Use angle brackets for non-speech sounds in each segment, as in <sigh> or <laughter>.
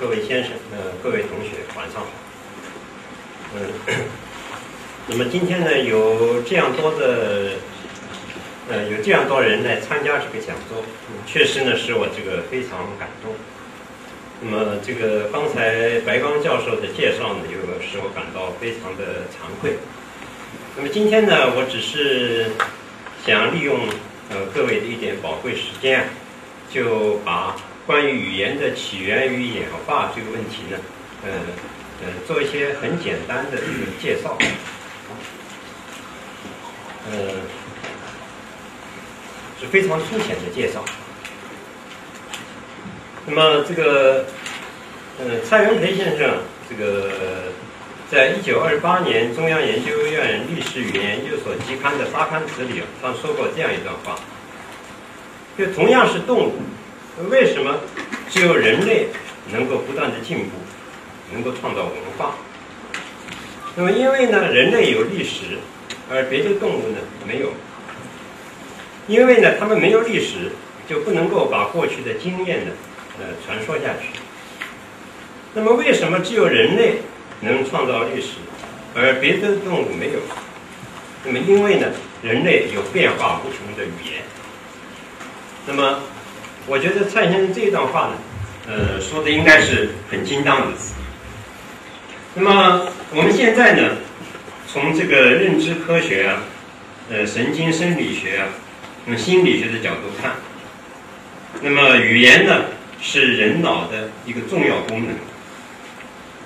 各位先生、呃，各位同学，晚上好。嗯，那么今天呢，有这样多的，呃，有这样多人来参加这个讲座，确实呢，使我这个非常感动。那么这个刚才白刚教授的介绍呢，又使我感到非常的惭愧。那么今天呢，我只是想利用呃各位的一点宝贵时间，就把。关于语言的起源与演化这个问题呢，呃呃，做一些很简单的一个介绍，呃，是非常粗浅的介绍。那么这个，呃，蔡元培先生，这个在一九二八年中央研究院历史语言研究所期刊的发刊词里，他说过这样一段话，就同样是动物。为什么只有人类能够不断的进步，能够创造文化？那么因为呢，人类有历史，而别的动物呢没有。因为呢，他们没有历史，就不能够把过去的经验呢，呃，传说下去。那么为什么只有人类能创造历史，而别的动物没有？那么因为呢，人类有变化无穷的语言。那么。我觉得蔡先生这一段话呢，呃，说的应该是很精当的。那么我们现在呢，从这个认知科学啊，呃，神经生理学啊，从心理学的角度看，那么语言呢是人脑的一个重要功能，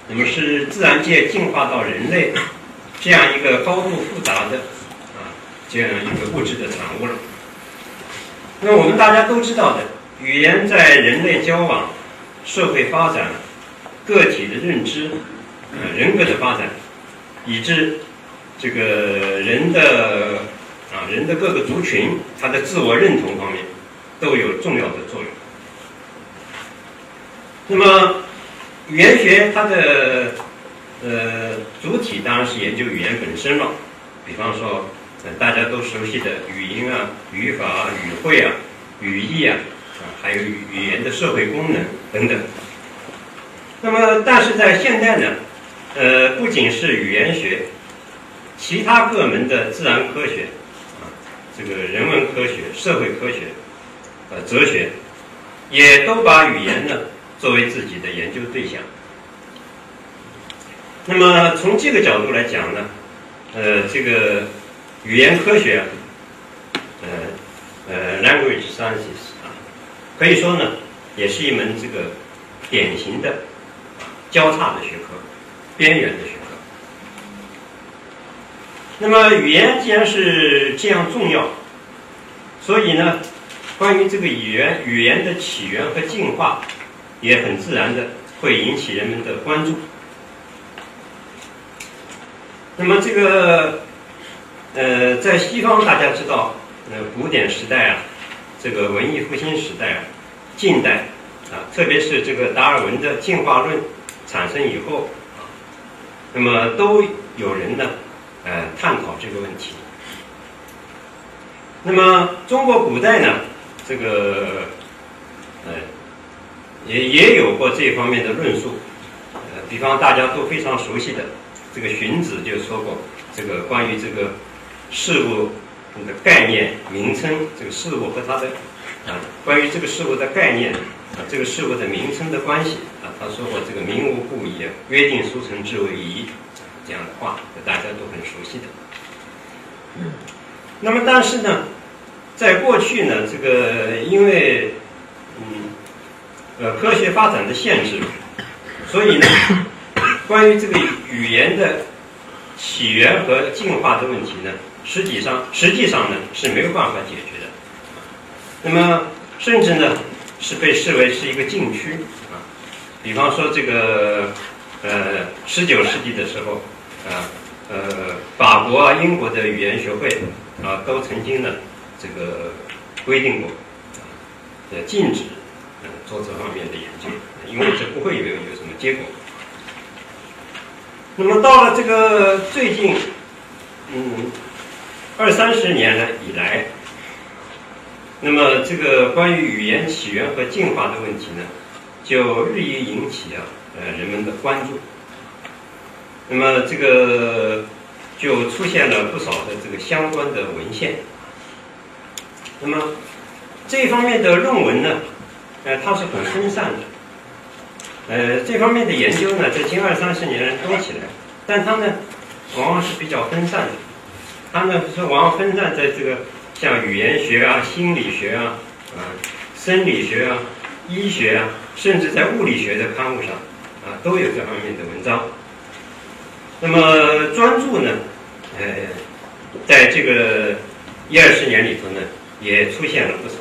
那么是自然界进化到人类这样一个高度复杂的啊这样一个物质的产物了。那我们大家都知道的。语言在人类交往、社会发展、个体的认知、呃人格的发展，以致这个人的啊人的各个族群，他的自我认同方面都有重要的作用。那么语言学它的呃主体当然是研究语言本身了，比方说呃大家都熟悉的语音啊、语法啊、语汇啊、语义啊。还有语言的社会功能等等。那么，但是在现代呢，呃，不仅是语言学，其他各门的自然科学，啊，这个人文科学、社会科学，呃，哲学，也都把语言呢作为自己的研究对象。那么，从这个角度来讲呢，呃，这个语言科学，呃，呃，language sciences。可以说呢，也是一门这个典型的交叉的学科，边缘的学科。那么语言既然是这样重要，所以呢，关于这个语言语言的起源和进化，也很自然的会引起人们的关注。那么这个呃，在西方大家知道，呃，古典时代啊。这个文艺复兴时代啊，近代啊，特别是这个达尔文的进化论产生以后啊，那么都有人呢，呃，探讨这个问题。那么中国古代呢，这个呃，也也有过这方面的论述，呃，比方大家都非常熟悉的这个荀子就说过，这个关于这个事物。这个概念名称，这个事物和它的啊，关于这个事物的概念啊，这个事物的名称的关系啊，他说过这个“名无故也，约定俗成之为宜”这样的话，大家都很熟悉的。那么，但是呢，在过去呢，这个因为嗯呃科学发展的限制，所以呢，<coughs> 关于这个语言的起源和进化的问题呢，实际上实际上呢是没有办法解决的。那么甚至呢是被视为是一个禁区啊。比方说这个呃十九世纪的时候啊呃法国啊英国的语言学会啊都曾经呢这个规定过呃禁止呃做这方面的研究，因为这不会有有什么结果。那么到了这个最近，嗯，二三十年来以来，那么这个关于语言起源和进化的问题呢，就日益引起啊呃人们的关注。那么这个就出现了不少的这个相关的文献。那么这方面的论文呢，呃，它是很分散的。呃，这方面的研究呢，在近二三十年来多起来，但它呢，往往是比较分散的。他呢是往往分散在这个像语言学啊、心理学啊、啊生理学啊、医学啊，甚至在物理学的刊物上啊，都有这方面的文章。那么专著呢，呃，在这个一二十年里头呢，也出现了不少。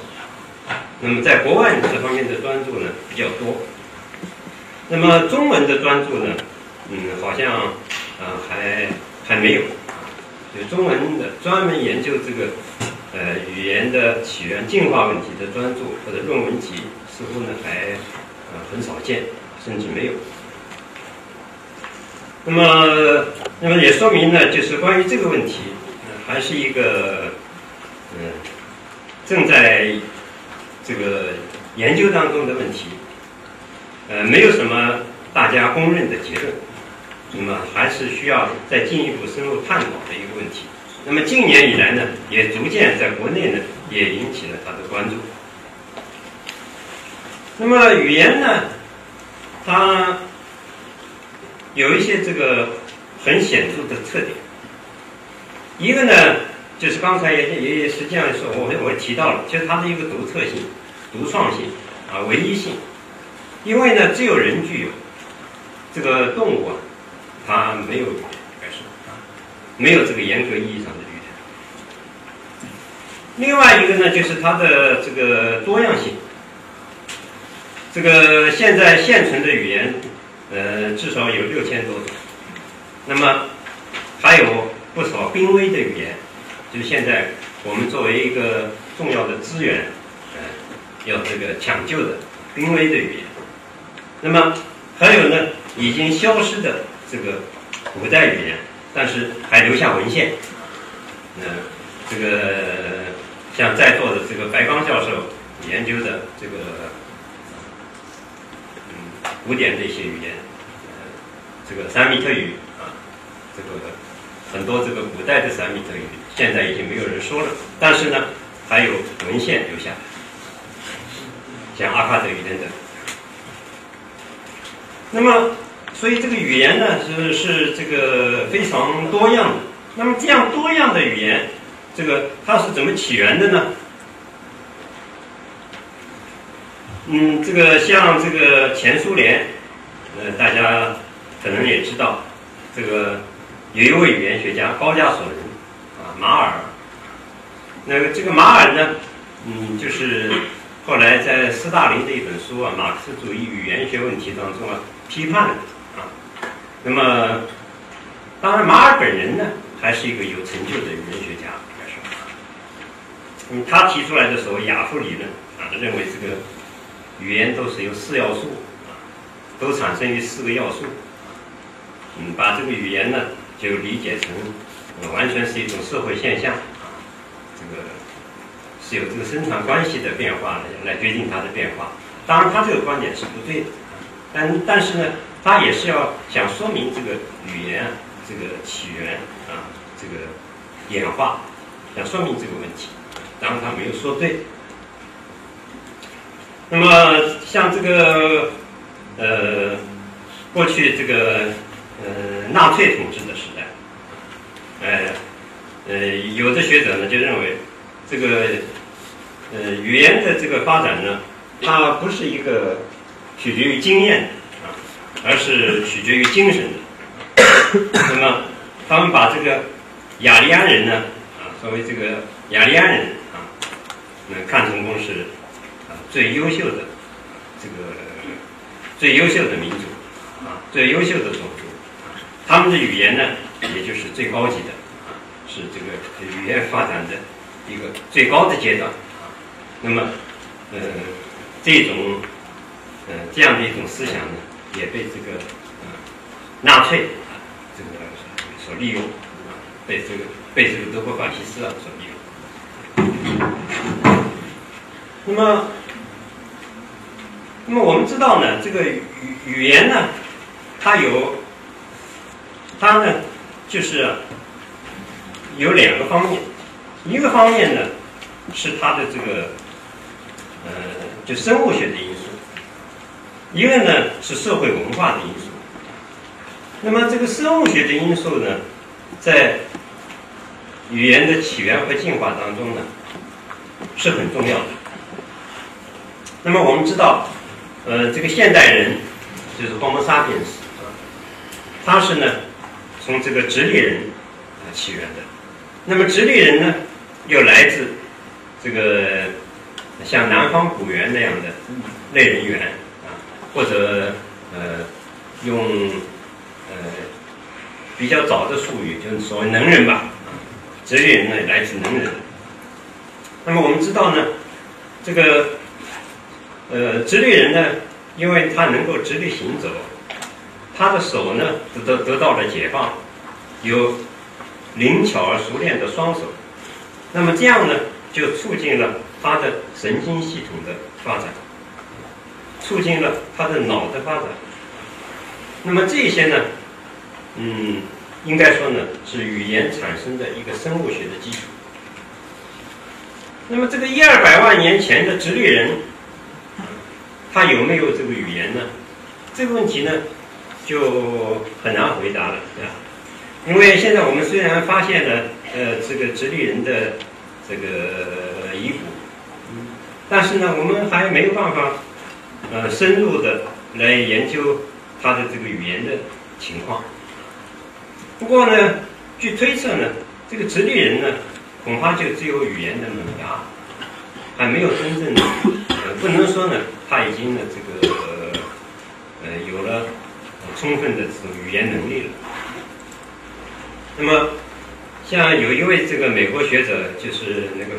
那么在国外这方面的专著呢，比较多。那么中文的专著呢，嗯，好像啊还还没有，就中文的专门研究这个呃语言的起源、进化问题的专著或者论文集，似乎呢还呃很少见，甚至没有。那么，那么也说明呢，就是关于这个问题，还是一个嗯正在这个研究当中的问题。呃，没有什么大家公认的结论，那么还是需要再进一步深入探讨的一个问题。那么近年以来呢，也逐渐在国内呢也引起了他的关注。那么语言呢，它有一些这个很显著的特点。一个呢，就是刚才也也也实际上是我我提到了，其实它的一个独特性、独创性啊、唯一性。因为呢，只有人具有，这个动物啊，它没有语言，该是啊，没有这个严格意义上的语言。另外一个呢，就是它的这个多样性。这个现在现存的语言，呃，至少有六千多种。那么还有不少濒危的语言，就是现在我们作为一个重要的资源，呃，要这个抢救的濒危的语言。那么还有呢，已经消失的这个古代语言，但是还留下文献。嗯，这个像在座的这个白刚教授研究的这个嗯古典的一些语言，这个三米特语啊，这个很多这个古代的三米特语现在已经没有人说了，但是呢，还有文献留下，像阿卡德语等等。那么，所以这个语言呢是是这个非常多样的。那么这样多样的语言，这个它是怎么起源的呢？嗯，这个像这个前苏联，呃，大家可能也知道，这个有一位语言学家高加索人啊，马尔。那个这个马尔呢，嗯，就是后来在斯大林的一本书啊，《马克思主义语言学问题》当中啊。批判的啊，那么当然马尔本人呢，还是一个有成就的语言学家，应该说，嗯，他提出来的所谓亚夫理论啊，认为这个语言都是由四要素啊，都产生于四个要素，嗯，把这个语言呢就理解成完全是一种社会现象啊，这个是有这个生产关系的变化来决定它的变化。当然，他这个观点是不对的。但但是呢，他也是要想说明这个语言这个起源啊，这个演化，想说明这个问题，当然他没有说对。那么像这个呃，过去这个呃纳粹统治的时代，呃呃，有的学者呢就认为，这个呃语言的这个发展呢，它不是一个。取决于经验啊，而是取决于精神的。那么，他们把这个雅利安人呢，啊，作为这个雅利安人啊，那看成功是啊最优秀的这个最优秀的民族啊，最优秀的种族，他们的语言呢，也就是最高级的啊，是这个语言发展的一个最高的阶段。那么，呃，这种呃这样的一种思想呢，也被这个呃纳粹啊这个所利用，被这个被这个德国法西斯啊所利用。那么，那么我们知道呢，这个语语言呢，它有它呢就是有两个方面，一个方面呢是它的这个呃就生物学的因素，一个呢是社会文化的因素。那么这个生物学的因素呢，在语言的起源和进化当中呢是很重要的。那么我们知道，呃，这个现代人就是 Homo sapiens 啊，他是呢从这个直立人啊起源的。那么直立人呢，又来自这个像南方古猿那样的类人猿，或者呃用呃比较早的术语，就是所谓能人吧，直立人呢来自能人。那么我们知道呢，这个呃直立人呢，因为他能够直立行走，他的手呢得得得到了解放，有灵巧而熟练的双手，那么这样呢，就促进了他的神经系统的发展，促进了他的脑的发展。那么这些呢，嗯，应该说呢，是语言产生的一个生物学的基础。那么这个一二百万年前的直立人，他有没有这个语言呢？这个问题呢，就很难回答了，对吧？因为现在我们虽然发现了呃这个直立人的这个遗骨，但是呢，我们还没有办法呃深入的来研究他的这个语言的情况。不过呢，据推测呢，这个直立人呢，恐怕就只有语言的萌芽，还没有真正的呃不能说呢，他已经呢这个呃有了充分的这种语言能力了。那么，像有一位这个美国学者，就是那个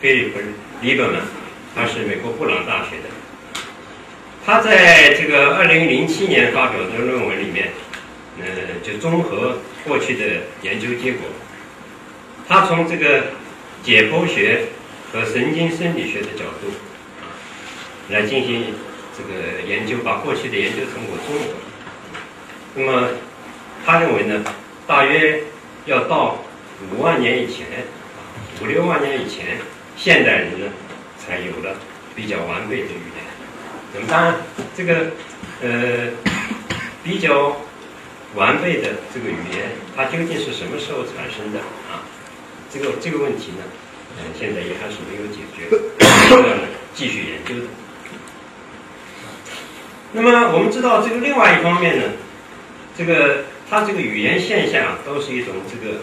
菲利普·里伯曼，他是美国布朗大学的。他在这个二零零七年发表的论文里面，呃，就综合过去的研究结果，他从这个解剖学和神经生理学的角度啊，来进行这个研究，把过去的研究成果综合。那么，他认为呢，大约要到五万年以前，五六万年以前，现代人呢才有了比较完备的语言。那么当然，这个呃 <coughs> 比较完备的这个语言，它究竟是什么时候产生的啊？这个这个问题呢，呃，现在也还是没有解决，需要继续研究的。那么我们知道，这个另外一方面呢，这个它这个语言现象都是一种这个，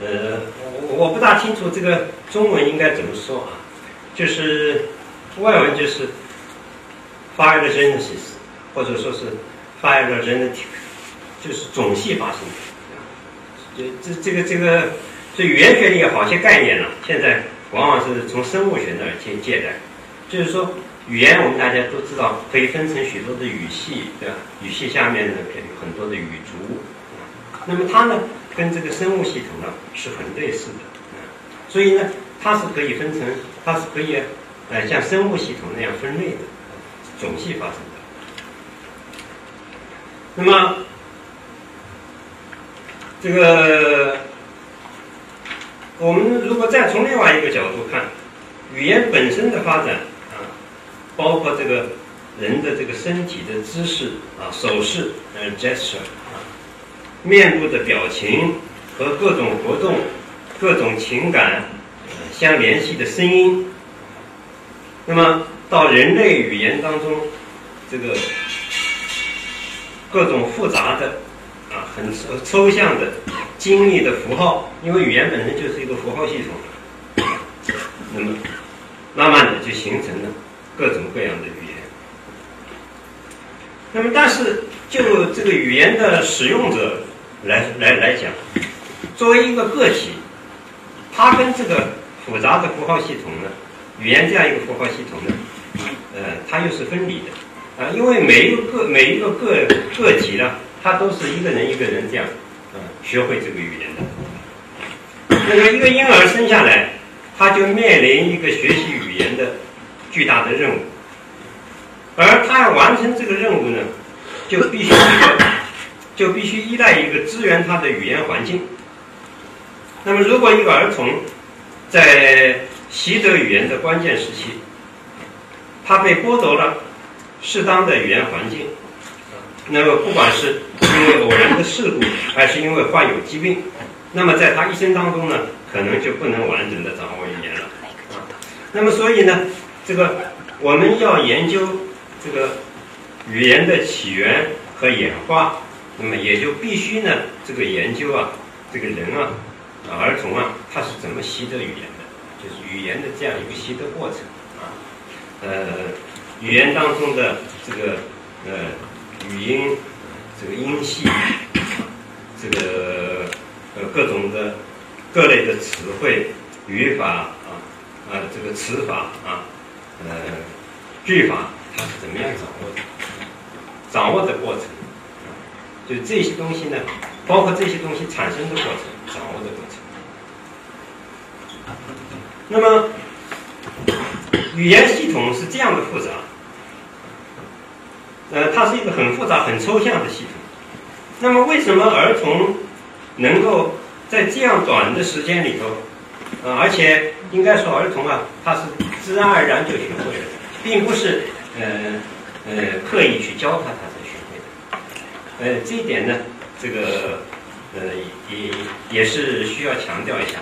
呃，我我不大清楚这个中文应该怎么说啊，就是外文就是 phylogenesis，或者说是 phylogenetic，就是种系发生的。这这这个这个，这语言学里有好些概念呢，现在往往是从生物学那儿借借来，就是说。语言我们大家都知道，可以分成许多的语系，对吧？语系下面呢，有很多的语族。那么它呢，跟这个生物系统呢是很类似的。所以呢，它是可以分成，它是可以，呃，像生物系统那样分类的，种系发生的。那么，这个我们如果再从另外一个角度看，语言本身的发展啊。包括这个人的这个身体的姿势啊，手势呃，gesture 啊，面部的表情和各种活动、各种情感相联系的声音。那么到人类语言当中，这个各种复杂的啊，很抽象的、精密的符号，因为语言本身就是一个符号系统，那么慢慢的就形成了各种各样的语言。那么，但是就这个语言的使用者来来来讲，作为一个个体，他跟这个复杂的符号系统呢，语言这样一个符号系统呢，呃，它又是分离的啊，因为每一个个每一个个个体呢，他都是一个人一个人这样啊学会这个语言的。那么一个婴儿生下来，他就面临一个学习语言的巨大的任务。而他要完成这个任务呢，就必须一个，就必须依赖一个支援他的语言环境。那么，如果一个儿童在习得语言的关键时期，他被剥夺了适当的语言环境，那么不管是因为偶然的事故，还是因为患有疾病，那么在他一生当中呢，可能就不能完整的掌握语言了。那么，所以呢，这个我们要研究。这个语言的起源和演化，那么也就必须呢，这个研究啊，这个人啊，儿童啊，他是怎么习得语言的？就是语言的这样一个习得过程，呃，语言当中的这个呃语音，这个音系，这个呃各种的各类的词汇、语法啊，啊这个词法啊，呃句法。它是怎么样掌握的？掌握的过程，就这些东西呢，包括这些东西产生的过程，掌握的过程。那么，语言系统是这样的复杂，呃，它是一个很复杂、很抽象的系统。那么，为什么儿童能够在这样短的时间里头，呃，而且应该说儿童啊，他是自然而然就学会了，并不是。呃呃，刻意去教他，他才学会的。呃，这一点呢，这个呃也也是需要强调一下。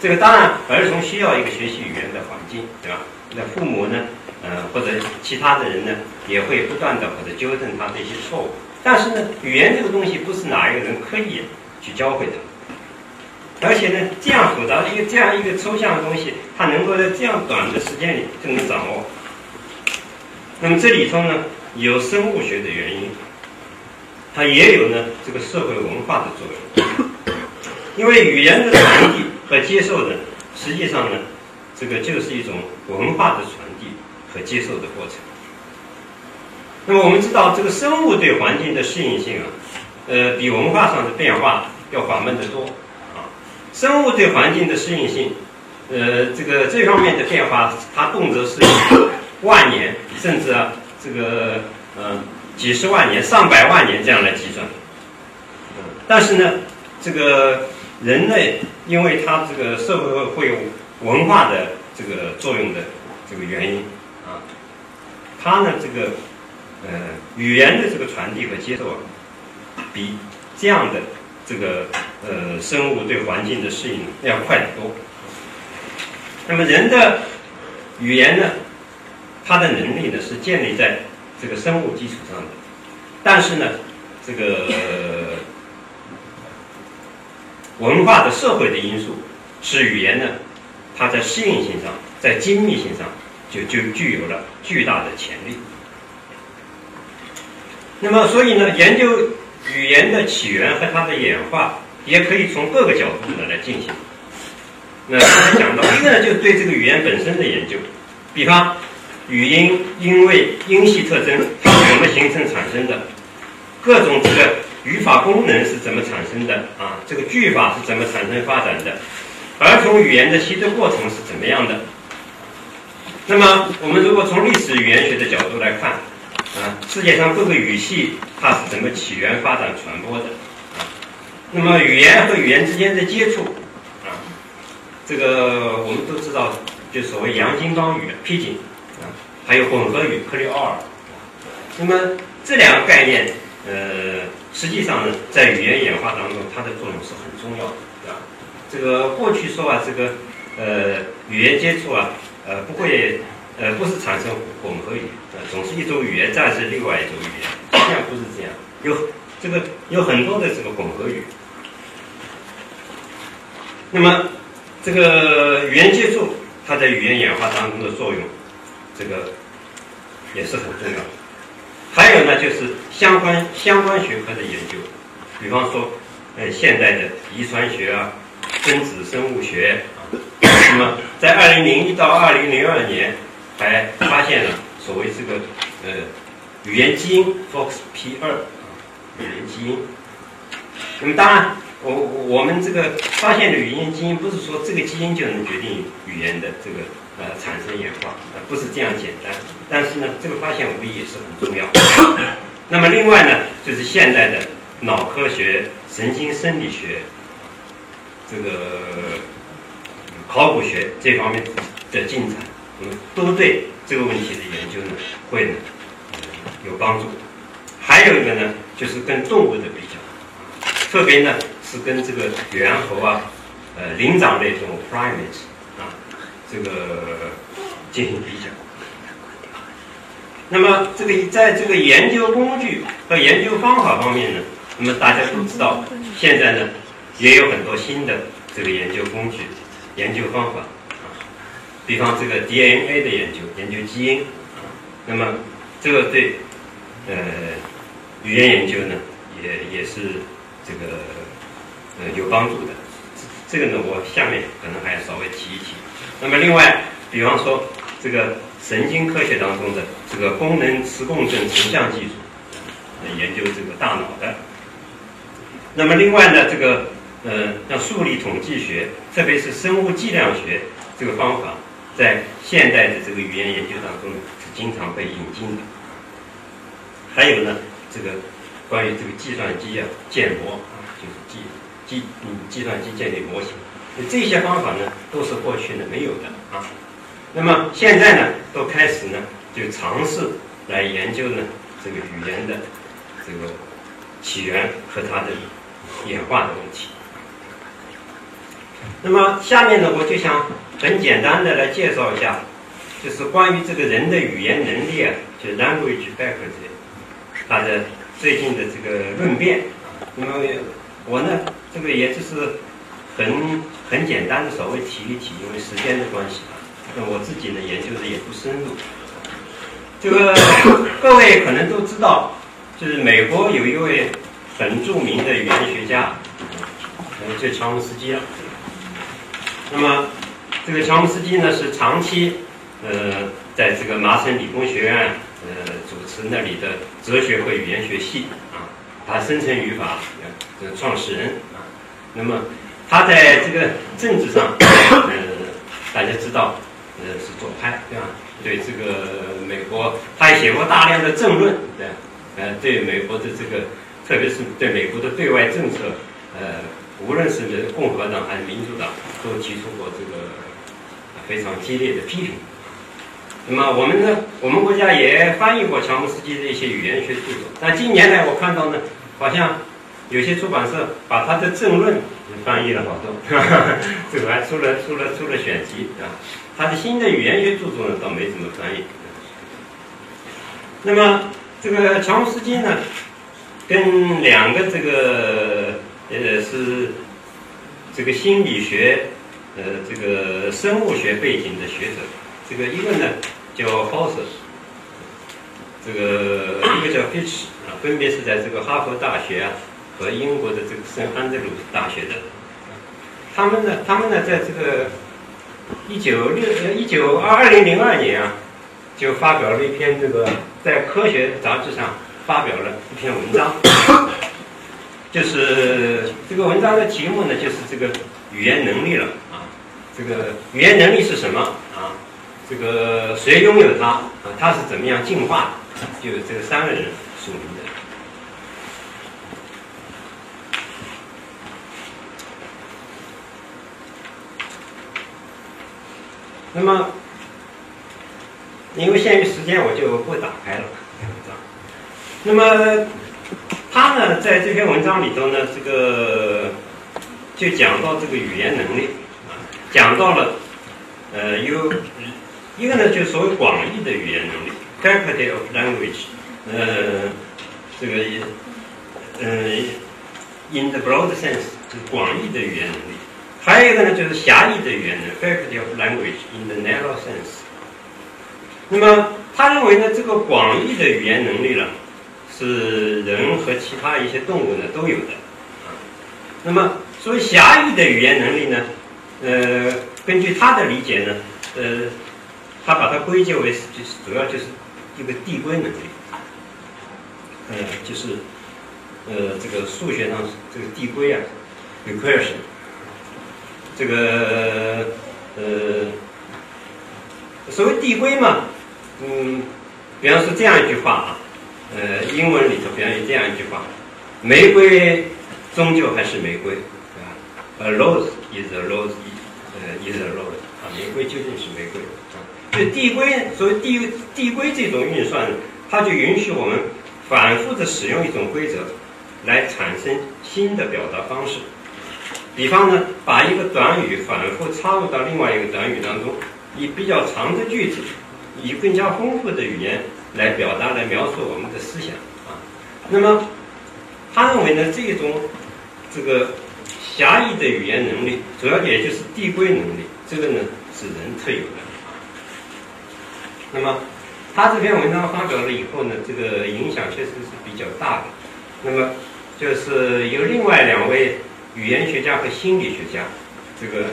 这个当然，儿童需要一个学习语言的环境，对吧？那父母呢，呃或者其他的人呢，也会不断的或者纠正他的一些错误。但是呢，语言这个东西不是哪一个人刻意去教会他，而且呢，这样复杂的一个这样一个抽象的东西，他能够在这样短的时间里就能掌握。那么这里头呢，有生物学的原因，它也有呢这个社会文化的作用。因为语言的传递和接受的，实际上呢，这个就是一种文化的传递和接受的过程。那么我们知道，这个生物对环境的适应性啊，呃，比文化上的变化要缓慢得多啊。生物对环境的适应性，呃，这个这方面的变化，它动辄是以。万年，甚至啊，这个嗯，几十万年、上百万年这样来计算。嗯，但是呢，这个人类因为他这个社会会有文化的这个作用的这个原因啊，他呢这个呃语言的这个传递和接受啊，比这样的这个呃生物对环境的适应要快得多。那么人的语言呢？它的能力呢是建立在这个生物基础上的，但是呢，这个文化的社会的因素使语言呢，它在适应性上，在精密性上就就具有了巨大的潜力。那么，所以呢，研究语言的起源和它的演化，也可以从各个角度呢来进行。那刚才讲到一个呢，就是对这个语言本身的研究，比方。语音因为音系特征它是怎么形成产生的？各种这个语法功能是怎么产生的？啊，这个句法是怎么产生发展的？儿童语言的习得过程是怎么样的？那么我们如果从历史语言学的角度来看，啊，世界上各个语系它是怎么起源、发展、传播的？啊，那么语言和语言之间的接触，啊，这个我们都知道，就所谓洋泾浜语 （Pidgin）。还有混合语克里奥尔，那么这两个概念，呃，实际上呢，在语言演化当中，它的作用是很重要的，对吧？这个过去说啊，这个呃，语言接触啊，呃，不会，呃，不是产生混合语，呃，总是一种语言战胜另外一种语言，实际上不是这样。有这个有很多的这个混合语。那么，这个语言接触它在语言演化当中的作用，这个也是很重要的。还有呢，就是相关相关学科的研究，比方说，呃，现代的遗传学啊，分子生物学啊。那么，在二零零一到二零零二年，还发现了所谓这个呃语言基因 FOXP 二语言基因。那么，当然，我我们这个发现的语言基因，不是说这个基因就能决定语言的这个呃产生演化，呃不是这样简单。但是呢，这个发现无疑也是很重要。那么，另外呢，就是现代的脑科学、神经生理学，这个。考古学这方面的进展，嗯，都对这个问题的研究呢，会呢有帮助。还有一个呢，就是跟动物的比较，特别呢是跟这个猿猴啊，呃，灵长类动物 （primates） 啊，这个进行比较。那么，这个在这个研究工具和研究方法方面呢，那么大家都知道，现在呢也有很多新的这个研究工具。研究方法，比方这个 DNA 的研究，研究基因，那么这个对呃语言研究呢，也也是这个呃有帮助的。这个呢，我下面可能还要稍微提一提。那么另外，比方说这个神经科学当中的这个功能磁共振成像技术，研究这个大脑的。那么另外呢，这个。呃，像数理统计学，特别是生物计量学这个方法，在现代的这个语言研究当中是经常被引进的。还有呢，这个关于这个计算机啊建模啊，就是计计嗯计算机建立模型，这些方法呢都是过去呢没有的啊。那么现在呢，都开始呢就尝试来研究呢这个语言的这个起源和它的演化的问题。那么下面呢，我就想很简单的来介绍一下，就是关于这个人的语言能力啊，就 language faculty，它的最近的这个论辩。那么我呢，这个也就是很很简单的稍微提一提，因为时间的关系啊，那我自己呢研究的也不深入。这个各位可能都知道，就是美国有一位很著名的语言学家，呃，就乔姆斯基了。那么，这个乔姆斯基呢是长期，呃，在这个麻省理工学院，呃，主持那里的哲学和语言学系啊，他生成语法的创始人啊。那么，他在这个政治上，<coughs> 呃，大家知道，呃，是左派，对吧？对这个美国，他也写过大量的政论，对，呃，对美国的这个，特别是对美国的对外政策，呃。无论是共和党还是民主党，都提出过这个非常激烈的批评。那么我们呢，我们国家也翻译过乔姆斯基的一些语言学著作。但近年来我看到呢，好像有些出版社把他的政论翻译了好多，<laughs> 这个还出了出了出了选集啊。他的新的语言学著作呢，倒没怎么翻译。那么这个乔姆斯基呢，跟两个这个。呃，是这个心理学，呃，这个生物学背景的学者，这个一个呢叫 Hauser，这个一个叫 Fish 啊，分别是在这个哈佛大学啊和英国的这个圣安德鲁大学的。他们呢，他们呢，在这个一九六呃一九二二零零二年啊，就发表了一篇这个在科学杂志上发表了一篇文章。就是这个文章的题目呢，就是这个语言能力了啊。这个语言能力是什么啊？这个谁拥有它啊？它是怎么样进化的？就这三个人署名的。那么，因为限于时间，我就不打开了。<laughs> 那么。他呢，在这篇文章里头呢，这个就讲到这个语言能力啊，讲到了呃，有一个呢，就所谓广义的语言能力 （faculty of language），呃，这个呃，in the broad sense 就是广义的语言能力，还有一个呢就是狭义的语言能力 faculty of language in the narrow sense。那么他认为呢，这个广义的语言能力呢，是人和其他一些动物呢都有的。那么所谓狭义的语言能力呢，呃，根据他的理解呢，呃，他把它归结为就是主要就是一个递归能力，呃，就是呃这个数学上这个递归啊，recursion，这个呃所谓递归嘛。嗯，比方说这样一句话啊，呃，英文里头比方有这样一句话：玫瑰终究还是玫瑰，对吧？A rose is a rose，呃，is a rose，啊，玫瑰究竟是玫瑰啊。就递归，所谓递递归这种运算，它就允许我们反复的使用一种规则，来产生新的表达方式。比方呢，把一个短语反复插入到另外一个短语当中，以比较长的句子。以更加丰富的语言来表达、来描述我们的思想啊。那么，他认为呢，这种这个狭义的语言能力，主要也就是递归能力，这个呢是人特有的。那么，他这篇文章发表了以后呢，这个影响确实是比较大的。那么，就是有另外两位语言学家和心理学家，这个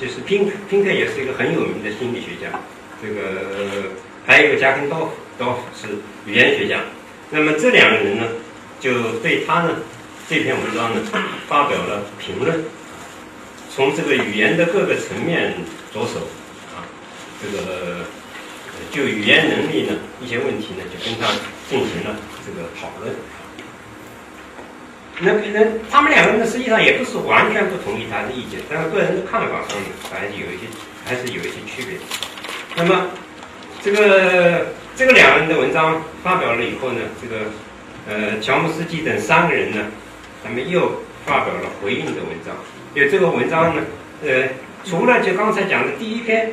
就是宾，宾克也是一个很有名的心理学家。这个还有一个加根道夫，道夫是语言学家。那么这两个人呢，就对他呢这篇文章呢发表了评论，从这个语言的各个层面着手啊，这个就语言能力呢一些问题呢，就跟他进行了这个讨论。那那他们两个人，实际上也不是完全不同意他的意见，但是个人的看法上呢，还是有一些还是有一些区别。那么，这个这个两个人的文章发表了以后呢，这个呃乔姆斯基等三个人呢，他们又发表了回应的文章。就这个文章呢，呃，除了就刚才讲的第一篇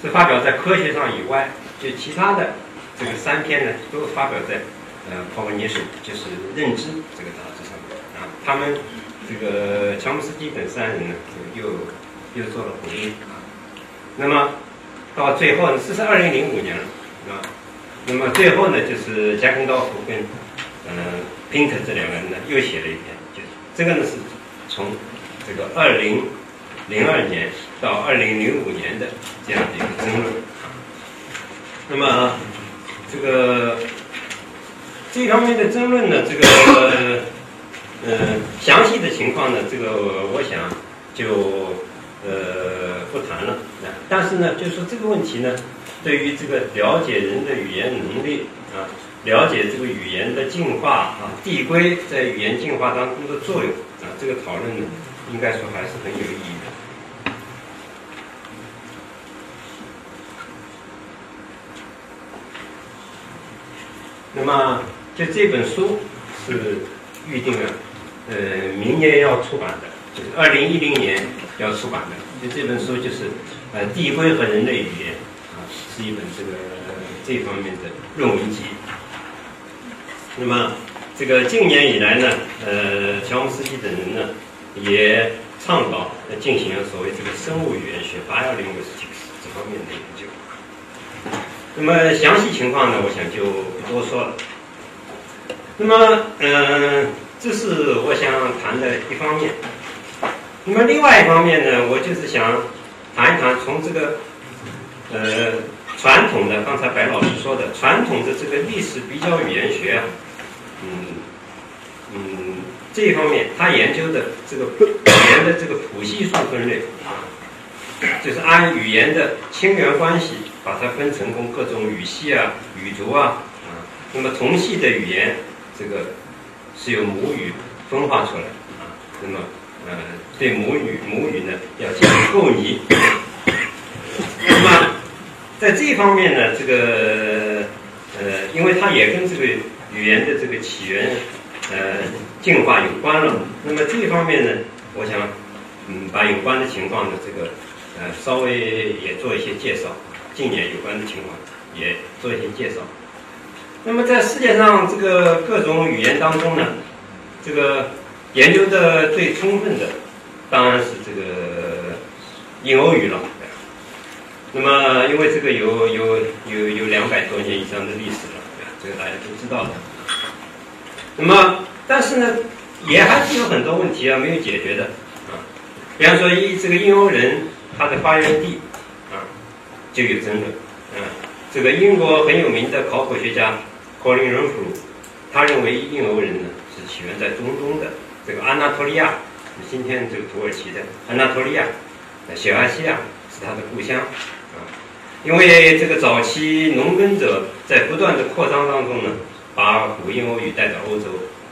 是发表在科学上以外，就其他的这个三篇呢，都发表在呃 cognition，就是认知这个杂志上面啊。他们这个乔姆斯基等三人呢，就又又做了回应啊。那么到最后呢，这是二零零五年了，啊，那么最后呢，就是加肯道夫跟嗯 Pinker 这两个人呢，又写了一篇，就是这个呢是从这个二零零二年到二零零五年的这样的一个争论。那么这个这方面的争论呢，这个呃详细的情况呢，这个我想就。呃，不谈了啊。但是呢，就是说这个问题呢，对于这个了解人的语言能力啊，了解这个语言的进化啊，递归在语言进化当中的作用啊，这个讨论呢，应该说还是很有意义的。那么，就这本书是预定了，呃，明年要出版的，就是二零一零年。要出版的，就这本书就是呃《递归和人类语言》啊，是一本这个这方面的论文集。那么这个近年以来呢，呃，乔姆斯基等人呢也倡导进行所谓这个生物语言学八幺零这方面的研究。那么详细情况呢，我想就不多说了。那么嗯，这是我想谈的一方面。那么另外一方面呢，我就是想谈一谈从这个呃传统的，刚才白老师说的传统的这个历史比较语言学啊，嗯嗯这一方面，他研究的这个语言的这个谱系数分类啊，就是按语言的亲缘关系把它分成功各种语系啊、语族啊啊，那么同系的语言这个是由母语分化出来啊，那么。呃，对母语母语呢要进行构拟。那么在这一方面呢，这个呃，因为它也跟这个语言的这个起源呃进化有关了。那么这一方面呢，我想嗯把有关的情况的这个呃稍微也做一些介绍。近年有关的情况也做一些介绍。那么在世界上这个各种语言当中呢，这个研究的最充分的，当然是这个印欧语了。那么因为这个有有有有两百多年以上的历史了，这个大家都知道的。那么但是呢，也还是有很多问题啊没有解决的啊。比方说，一这个印欧人他的发源地啊就有争论，嗯，这个英国很有名的考古学家。霍林仁普，他认为印欧人呢是起源在中东的这个安纳托利亚，今天这个土耳其的安纳托利亚，小亚细亚是他的故乡啊。因为这个早期农耕者在不断的扩张当中呢，把古印欧语带到欧洲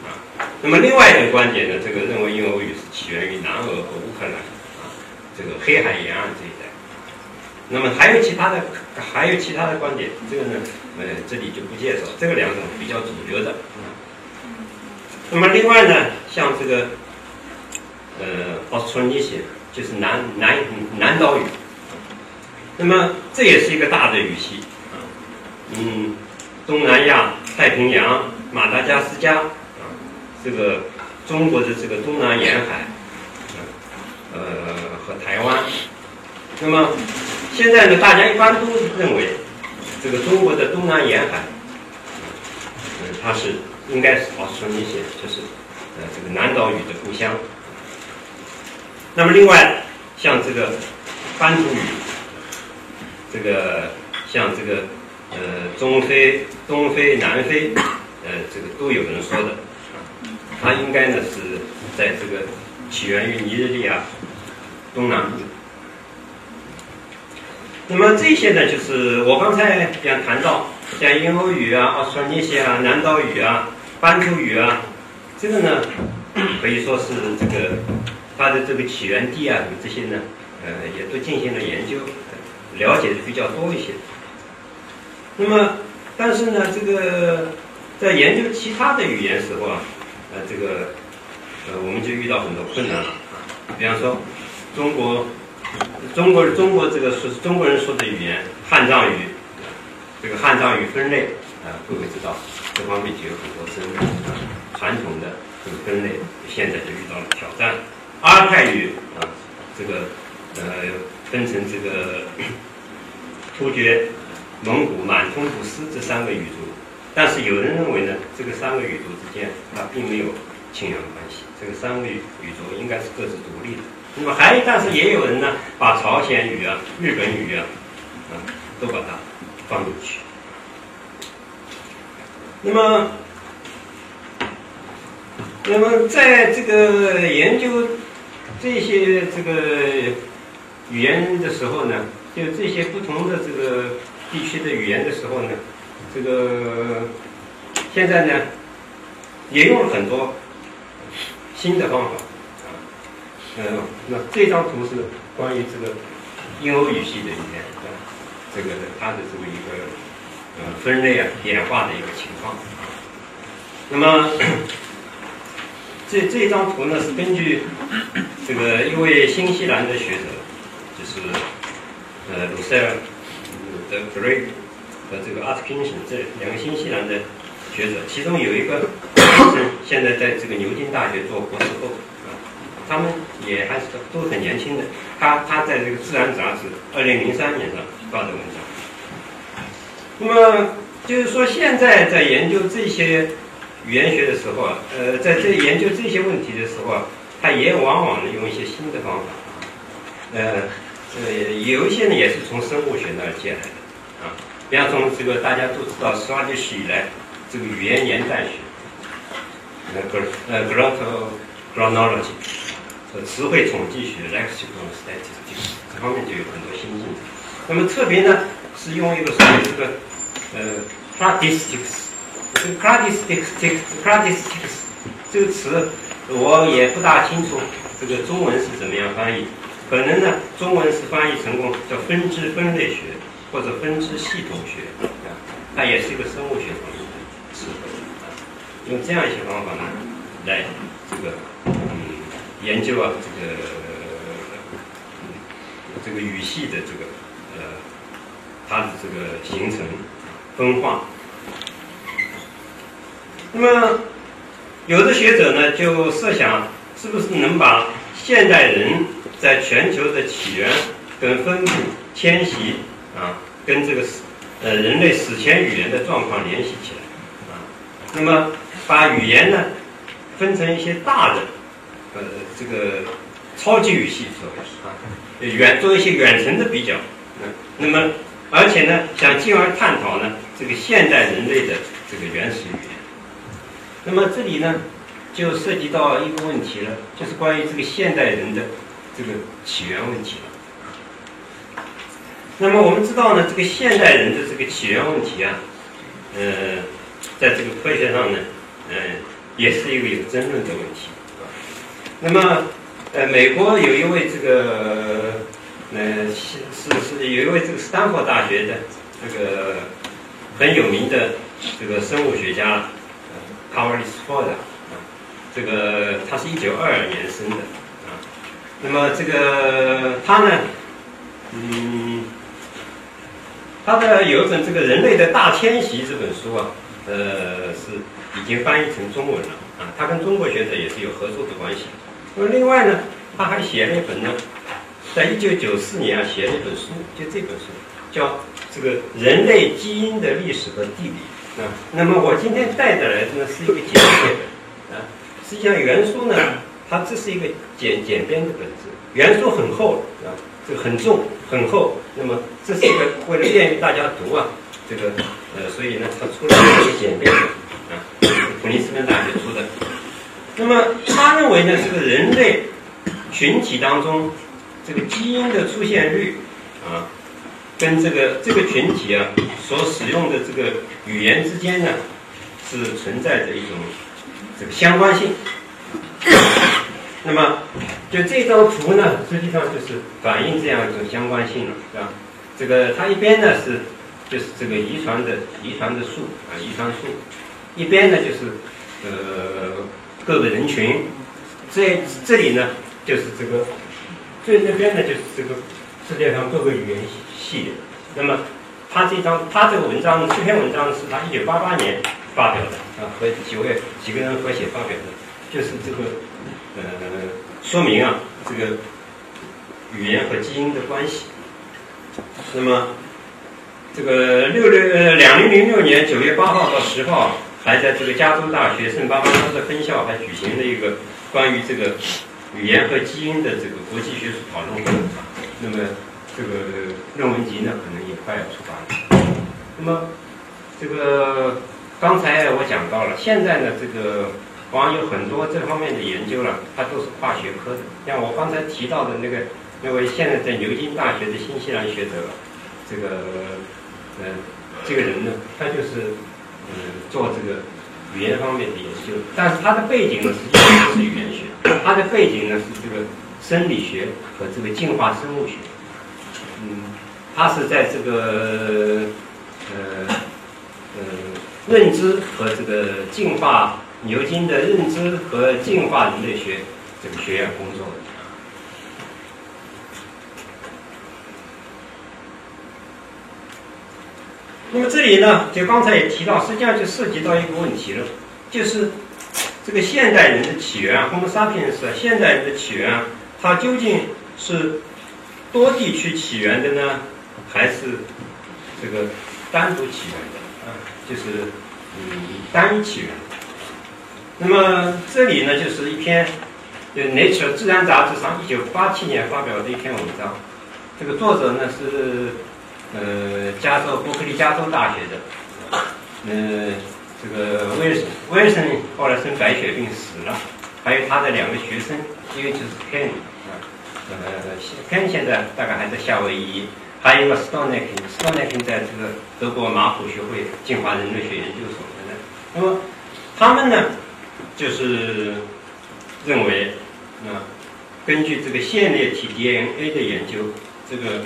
啊。那么另外一种观点呢，这个认为印欧语是起源于南俄和乌克兰啊，这个黑海沿岸这一带。那么还有其他的，还有其他的观点，这个呢？呃，这里就不介绍，这个两种比较主流的。那么另外呢，像这个呃就是南南南岛语，那么这也是一个大的语系啊，嗯，东南亚、太平洋、马达加斯加啊，这个中国的这个东南沿海，呃和台湾，那么现在呢，大家一般都认为。这个中国的东南沿海，嗯，它是应该是奥斯特尼西就是呃这个南岛语的故乡。那么另外像这个班图语，这个像这个呃中非、东非、南非，呃这个都有人说的，它应该呢是在这个起源于尼日利亚东南部。那么这些呢，就是我刚才讲谈到，像英欧语啊、奥斯特尼西啊、南岛语啊、班图语啊，这个呢，<coughs> 可以说是这个它的这个起源地啊，这些呢，呃，也都进行了研究，了解的比较多一些。那么，但是呢，这个在研究其他的语言时候啊，呃，这个呃，我们就遇到很多困难了啊，比方说中国。中国中国这个是中国人说的语言汉藏语，这个汉藏语分类啊，各位知道这方面就有很多争议啊。传统的这个分类现在就遇到了挑战。阿泰语啊，这个呃分成这个突厥、蒙古、满通古斯这三个语族，但是有人认为呢，这个三个语族之间它并没有亲缘关系，这个三个语族应该是各自独立的。那么还，但是也有人呢，把朝鲜语啊、日本语啊，啊，都把它放进去。那么，那么在这个研究这些这个语言的时候呢，就这些不同的这个地区的语言的时候呢，这个现在呢，也用了很多新的方法。呃，那这张图是关于这个印欧语系的语言，这个它的这么一个呃分类啊演化的一个情况。那么这这张图呢是根据这个一位新西兰的学者，就是呃鲁塞尔的 Gray 和这个 Atkinson 这两个新西兰的学者，其中有一个 <coughs> 现在在这个牛津大学做博士后。他们也还是都很年轻的。他他在这个《自然》杂志二零零三年上发的文章。那么就是说，现在在研究这些语言学的时候啊，呃，在这研究这些问题的时候啊，他也往往呢用一些新的方法。呃呃，有一些呢也是从生物学那儿借来的啊。比方从这个大家都知道，十二史以来这个语言年代学，呃，gr 呃 graph，chronology。词汇统计学 （lexical statistics） 这方面就有很多新进展。那么特别呢，是用一个所谓这个呃 “statistics”。这个 “statistics” “statistics” 这个词我也不大清楚，这个中文是怎么样翻译？可能呢，中文是翻译成功叫分支分类学或者分支系统学啊，它也是一个生物学方面的词汇啊。用这样一些方法呢，来这个。研究啊，这个这个语系的这个呃，它的这个形成分化。那么，有的学者呢就设想，是不是能把现代人在全球的起源、跟分布、迁徙啊，跟这个呃人类史前语言的状况联系起来啊？那么，把语言呢分成一些大的呃这个超级语系，所谓啊，远做一些远程的比较，嗯，那么而且呢，想进而探讨呢这个现代人类的这个原始语言。那么这里呢，就涉及到一个问题了，就是关于这个现代人的这个起源问题了。那么我们知道呢，这个现代人的这个起源问题啊，呃，在这个科学上呢，嗯，也是一个有争论的问题。那么，呃，美国有一位这个，呃，是是是有一位这个斯坦福大学的这个很有名的这个生物学家。h o w a r d s f o r d 啊，这个他是一九二二年生的啊。那么这个他呢，嗯，他的有一本这个《人类的大迁徙》这本书啊，呃，是已经翻译成中文了啊。他跟中国学者也是有合作的关系。那么另外呢，他还写了一本呢，在一九九四年啊写了一本书，就这本书叫这个《人类基因的历史和地理》。啊，那么我今天带的来的呢是一个简写本，啊，实际上原书呢，它这是一个简简编的本子，原书很厚，啊，这个很重很厚，那么这是一个为了便于大家读啊，这个呃，所以呢，它出了一个简编本，啊，普林斯顿大学出。那么他认为呢，这个人类群体当中，这个基因的出现率，啊。跟这个这个群体啊所使用的这个语言之间呢，是存在着一种这个相关性。<coughs> 那么，就这张图呢，实际上就是反映这样一种相关性了，是吧？这个它一边呢是就是这个遗传的遗传的数啊，遗传数；一边呢就是呃各个人群。这这里呢就是这个最那边呢就是这个世界上各个语言系。系列，那么他这张他这个文章这篇文章是他一九八八年发表的啊，和几位几个人合写发表的，就是这个呃说明啊这个语言和基因的关系。那么这个六六呃两零零六年九月八号到十号，还在这个加州大学圣巴巴拉的分校还举行了一个关于这个语言和基因的这个国际学术讨论会，那么。这个论文集呢，可能也快要出版了。那么，这个刚才我讲到了，现在呢，这个好像有很多这方面的研究了，它都是跨学科的。像我刚才提到的那个那位现在在牛津大学的新西兰学者，这个呃，这个人呢，他就是嗯做这个语言方面的研究，但是他的背景呢，实际上不是语言学，他的背景呢是这个生理学和这个进化生物学。嗯，他是在这个呃呃认知和这个进化牛津的认知和进化人类学这个学院工作的。那么这里呢，就刚才也提到，实际上就涉及到一个问题了，就是这个现代人的起源，Homo sapiens，现代人的起源，它究竟是？多地区起源的呢，还是这个单独起源的啊？就是嗯单一起源。那么这里呢，就是一篇就《Nature》自然杂志上一九八七年发表的一篇文章。这个作者呢是呃加州伯克利加州大学的，呃这个威尔森威尔森后来生白血病死了，还有他的两个学生，一个就是 Ken 啊。呃，Ken 现在大概还在夏威夷，还有一个 s t o n e k i n s t o n e k i n 在这个德国马普学会进化人类学研究所的。那么他们呢，就是认为，啊，根据这个线粒体 DNA 的研究，这个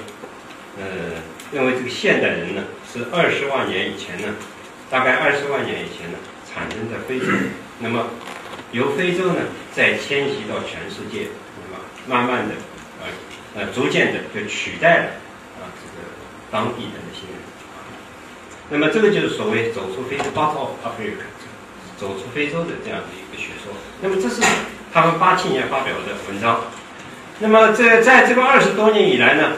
呃，认为这个现代人呢是二十万年以前呢，大概二十万年以前呢产生在非洲，那么由非洲呢再迁徙到全世界，那么慢慢的。呃，逐渐的就取代了啊这个当地的那些人。那么这个就是所谓走出非洲 out of Africa，走出非洲的这样的一个学说。那么这是他们八七年发表的文章。那么在在这个二十多年以来呢，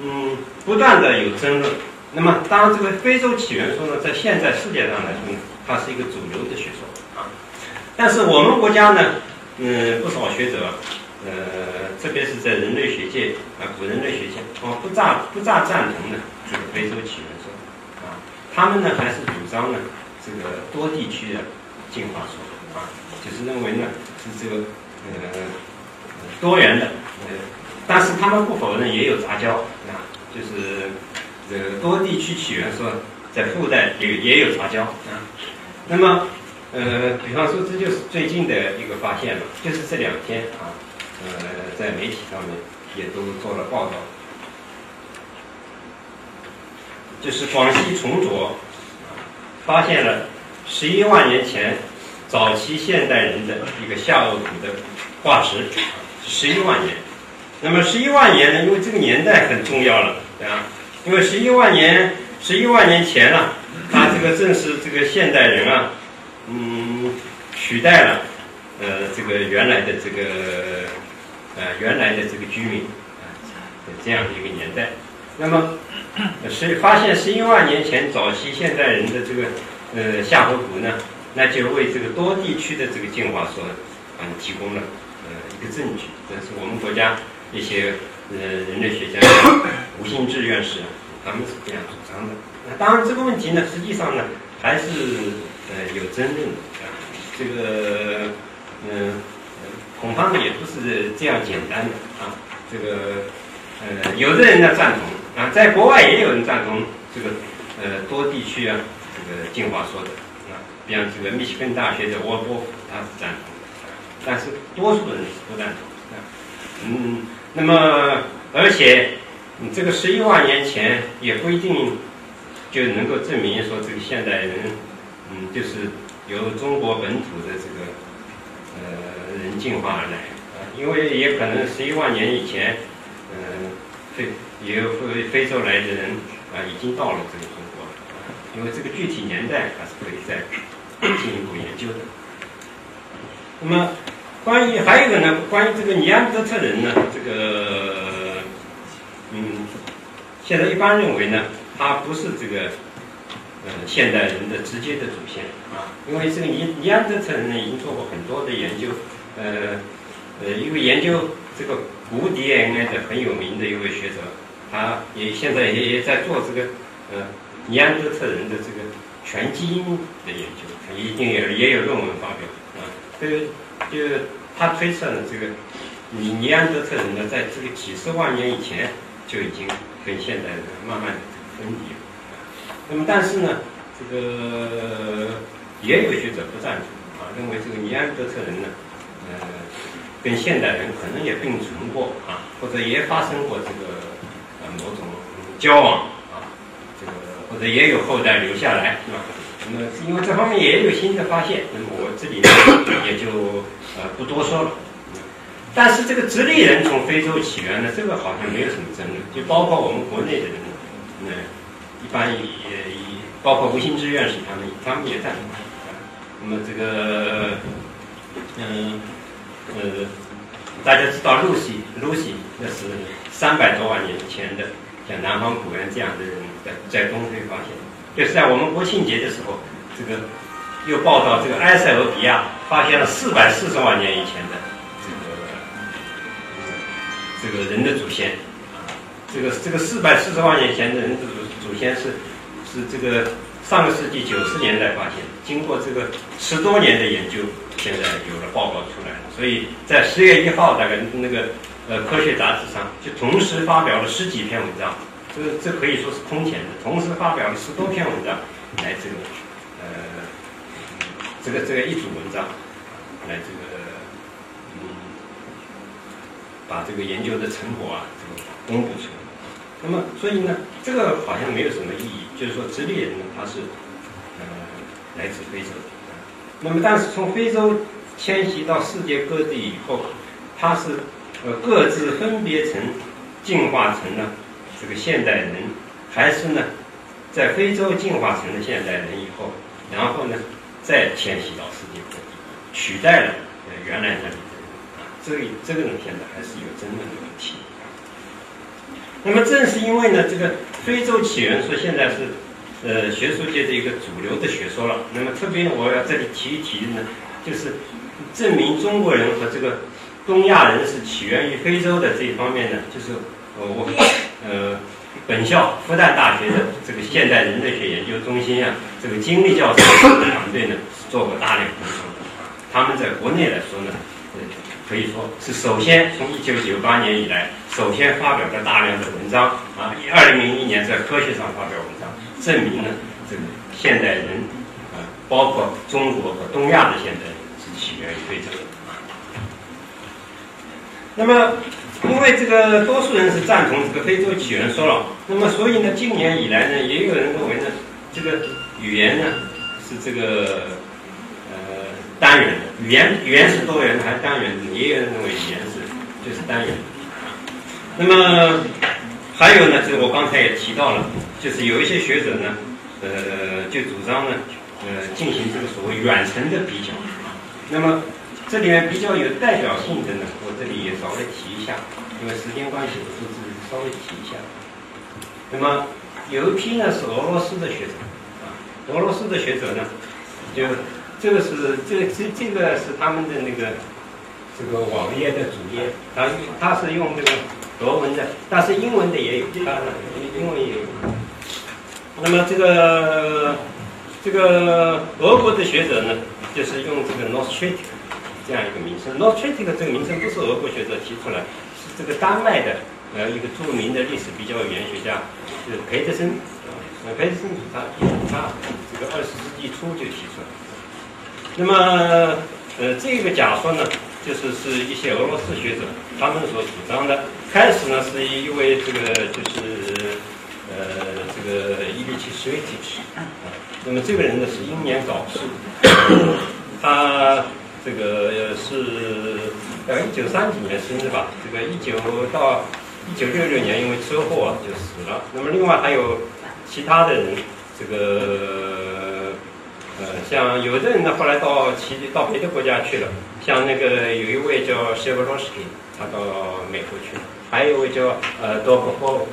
嗯，不断的有争论。那么当然，这个非洲起源说呢，在现在世界上来说呢，它是一个主流的学说啊。但是我们国家呢，嗯，不少学者，呃，特别是在人类学界啊，古人类学界，啊，不大不大赞同呢这个非洲起源说啊。他们呢还是主张呢这个多地区的进化说啊，就是认为呢是这个呃多元的，呃，但是他们不否认也有杂交啊，就是。这个多地区起源说，在附带也也有杂交啊。那么，呃，比方说，这就是最近的一个发现了，就是这两天啊，呃，在媒体上面也都做了报道，就是广西崇左发现了十一万年前早期现代人的一个下颚骨的化石，十一万年。那么十一万年呢？因为这个年代很重要了，对吧？因为十一万年，十一万年前了，他这个正是这个现代人啊，嗯，取代了呃这个原来的这个呃原来的这个居民啊这样的一个年代。那么十发现十一万年前早期现代人的这个呃下颌骨呢，那就为这个多地区的这个进化说啊提供了呃一个证据。这是我们国家一些。呃，人类学家吴兴志院士，<coughs> 他们是这样主张的。那当然，这个问题呢，实际上呢，还是呃有争论的啊。这个嗯，恐怕呢也不是这样简单的啊。这个呃，有的人呢赞同啊，在国外也有人赞同这个呃多地区啊这个进化说的啊，比方这个密歇根大学的沃波他是赞同的，但是多数人是不赞同啊。嗯。那么，而且，你这个十一万年前也不一定就能够证明说这个现代人，嗯，就是由中国本土的这个呃人进化而来啊，因为也可能十一万年以前，嗯，非也有非非洲来的人啊，已经到了这个中国了，因为这个具体年代还是可以再进一步研究的。那么。关于还有一个呢，关于这个尼安德特人呢，这个嗯，现在一般认为呢，他不是这个呃现代人的直接的祖先啊，因为这个尼尼安德特人呢已经做过很多的研究，呃呃，一个研究这个古 DNA 的很有名的一位学者，他也现在也也在做这个呃尼安德特人的这个全基因的研究，他一定也也有论文发表啊，这个。就他推测呢，这个尼尼安德特人呢，在这个几十万年以前就已经跟现代人慢慢的分离。那么，但是呢，这个也有学者不赞同啊，认为这个尼安德特人呢，呃，跟现代人可能也并存过啊，或者也发生过这个呃某种交往啊，这个或者也有后代留下来，是吧？那么，因为这方面也有新的发现，那么我这里呢 <coughs> 也就呃不多说了。但是这个直立人从非洲起源呢，这个好像没有什么争论，就包括我们国内的人，那一般也也包括吴兴之院士他们，他们也赞同。那么这个嗯呃，大家知道露西，露西那是三百多万年前的，像南方古猿这样的人在在东非发现。就是在我们国庆节的时候，这个又报道这个埃塞俄比亚发现了四百四十万年以前的这个这个人的祖先，这个这个四百四十万年前的人的祖祖先是是这个上个世纪九十年代发现，经过这个十多年的研究，现在有了报告出来了。所以在十月一号，大概那个呃科学杂志上就同时发表了十几篇文章。这这可以说是空前的，同时发表了十多篇文章，来这个呃，这个这个一组文章，来这个嗯，把这个研究的成果啊，这个公布出来。那么，所以呢，这个好像没有什么意义，就是说，直立人呢，他是呃来自非洲，那么但是从非洲迁徙到世界各地以后，他是呃各自分别成进化成了。这个现代人还是呢，在非洲进化成了现代人以后，然后呢，再迁徙到世界各地，取代了原来那里的人啊，这个这个呢现在还是有争论的问题。那么正是因为呢，这个非洲起源说现在是呃学术界的一个主流的学说了。那么特别我要这里提一提呢，就是证明中国人和这个东亚人是起源于非洲的这一方面呢，就是呃我呃本校复旦大学的这个现代人类学研究中心啊，这个金立教授团队呢做过大量工作，他们在国内来说呢。可以说是首先从一九九八年以来，首先发表了大量的文章啊，二零零一年在科学上发表文章，证明了这个现代人啊，包括中国和东亚的现代人是起源于非洲的。那么，因为这个多数人是赞同这个非洲起源说了，那么所以呢，近年以来呢，也有人认为呢，这个语言呢是这个呃。单元的语言，语言是多元的还是单元的？也有人认为语言是就是单元。那么还有呢，就是我刚才也提到了，就是有一些学者呢，呃，就主张呢，呃，进行这个所谓远程的比较。那么这里面比较有代表性的呢，我这里也稍微提一下，因为时间关系，我就是稍微提一下。那么有一批呢是俄罗斯的学者啊，俄罗斯的学者呢就。这个是这这这个是他们的那个这个网页的主页，它它是用这个俄文的，但是英文的也有，当然英文也有。那么这个这个俄国的学者呢，就是用这个 Nostric 这样一个名称。Nostric 这个名称不是俄国学者提出来，是这个丹麦的呃一个著名的历史比较语言学家，就是裴德森啊，裴德森他他这个二十世纪初就提出来。那么，呃，这个假说呢，就是是一些俄罗斯学者他们所主张的。开始呢，是一位这个就是呃这个伊利奇·斯维奇啊。那么这个人呢是英年早逝，他这个是呃一九三几年生日吧？这个一九到一九六六年因为车祸啊就死了。那么另外还有其他的人，这个。呃，像有的人呢，后来到其到别的国家去了，像那个有一位叫谢伯罗斯基，他到美国去了；还有一位叫呃多格波